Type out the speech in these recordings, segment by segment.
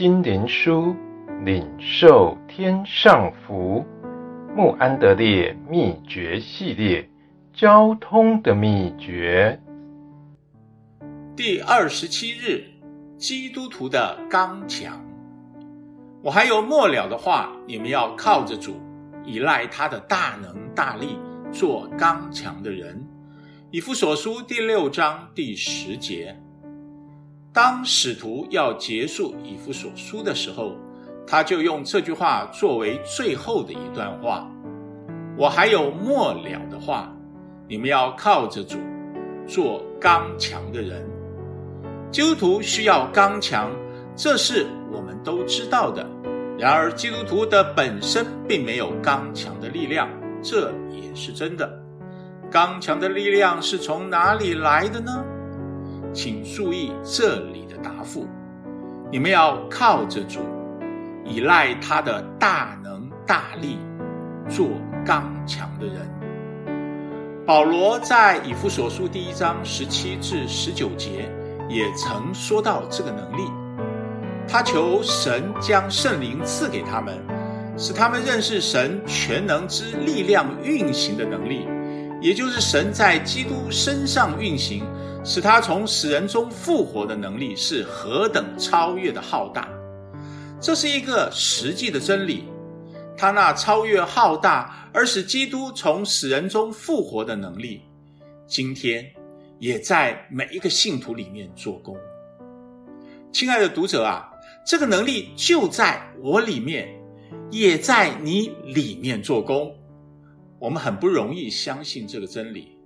心灵书，领受天上福。穆安德烈秘诀系列，交通的秘诀。第二十七日，基督徒的刚强。我还有末了的话，你们要靠着主，依赖他的大能大力，做刚强的人。以弗所书第六章第十节。当使徒要结束以弗所书的时候，他就用这句话作为最后的一段话。我还有末了的话，你们要靠着主，做刚强的人。基督徒需要刚强，这是我们都知道的。然而，基督徒的本身并没有刚强的力量，这也是真的。刚强的力量是从哪里来的呢？请注意这里的答复：你们要靠着主，依赖他的大能大力，做刚强的人。保罗在以弗所书第一章十七至十九节也曾说到这个能力，他求神将圣灵赐给他们，使他们认识神全能之力量运行的能力。也就是神在基督身上运行，使他从死人中复活的能力是何等超越的浩大，这是一个实际的真理。他那超越浩大而使基督从死人中复活的能力，今天也在每一个信徒里面做工。亲爱的读者啊，这个能力就在我里面，也在你里面做工。我们很不容易相信这个真理，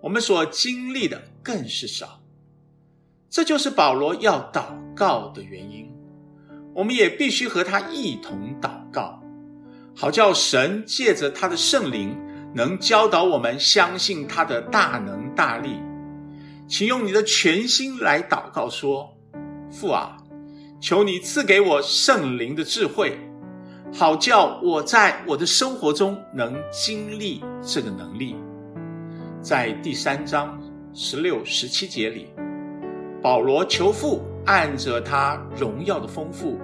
我们所经历的更是少。这就是保罗要祷告的原因。我们也必须和他一同祷告，好叫神借着他的圣灵，能教导我们相信他的大能大力。请用你的全心来祷告说：“父啊，求你赐给我圣灵的智慧。”好叫我在我的生活中能经历这个能力。在第三章十六、十七节里，保罗求父按着他荣耀的丰富，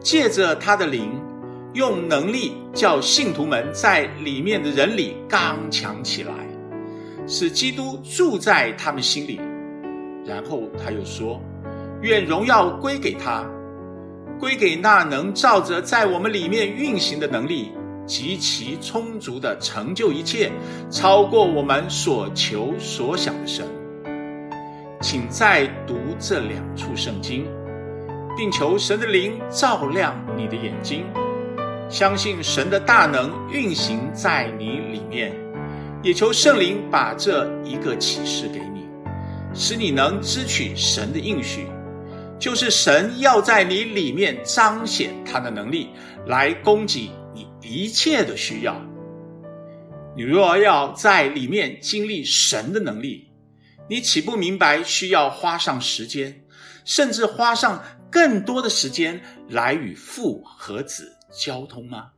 借着他的灵，用能力叫信徒们在里面的人里刚强起来，使基督住在他们心里。然后他又说：“愿荣耀归给他。”归给那能照着在我们里面运行的能力，极其充足的成就一切，超过我们所求所想的神。请再读这两处圣经，并求神的灵照亮你的眼睛，相信神的大能运行在你里面，也求圣灵把这一个启示给你，使你能支取神的应许。就是神要在你里面彰显他的能力，来供给你一切的需要。你若要在里面经历神的能力，你岂不明白需要花上时间，甚至花上更多的时间来与父和子交通吗？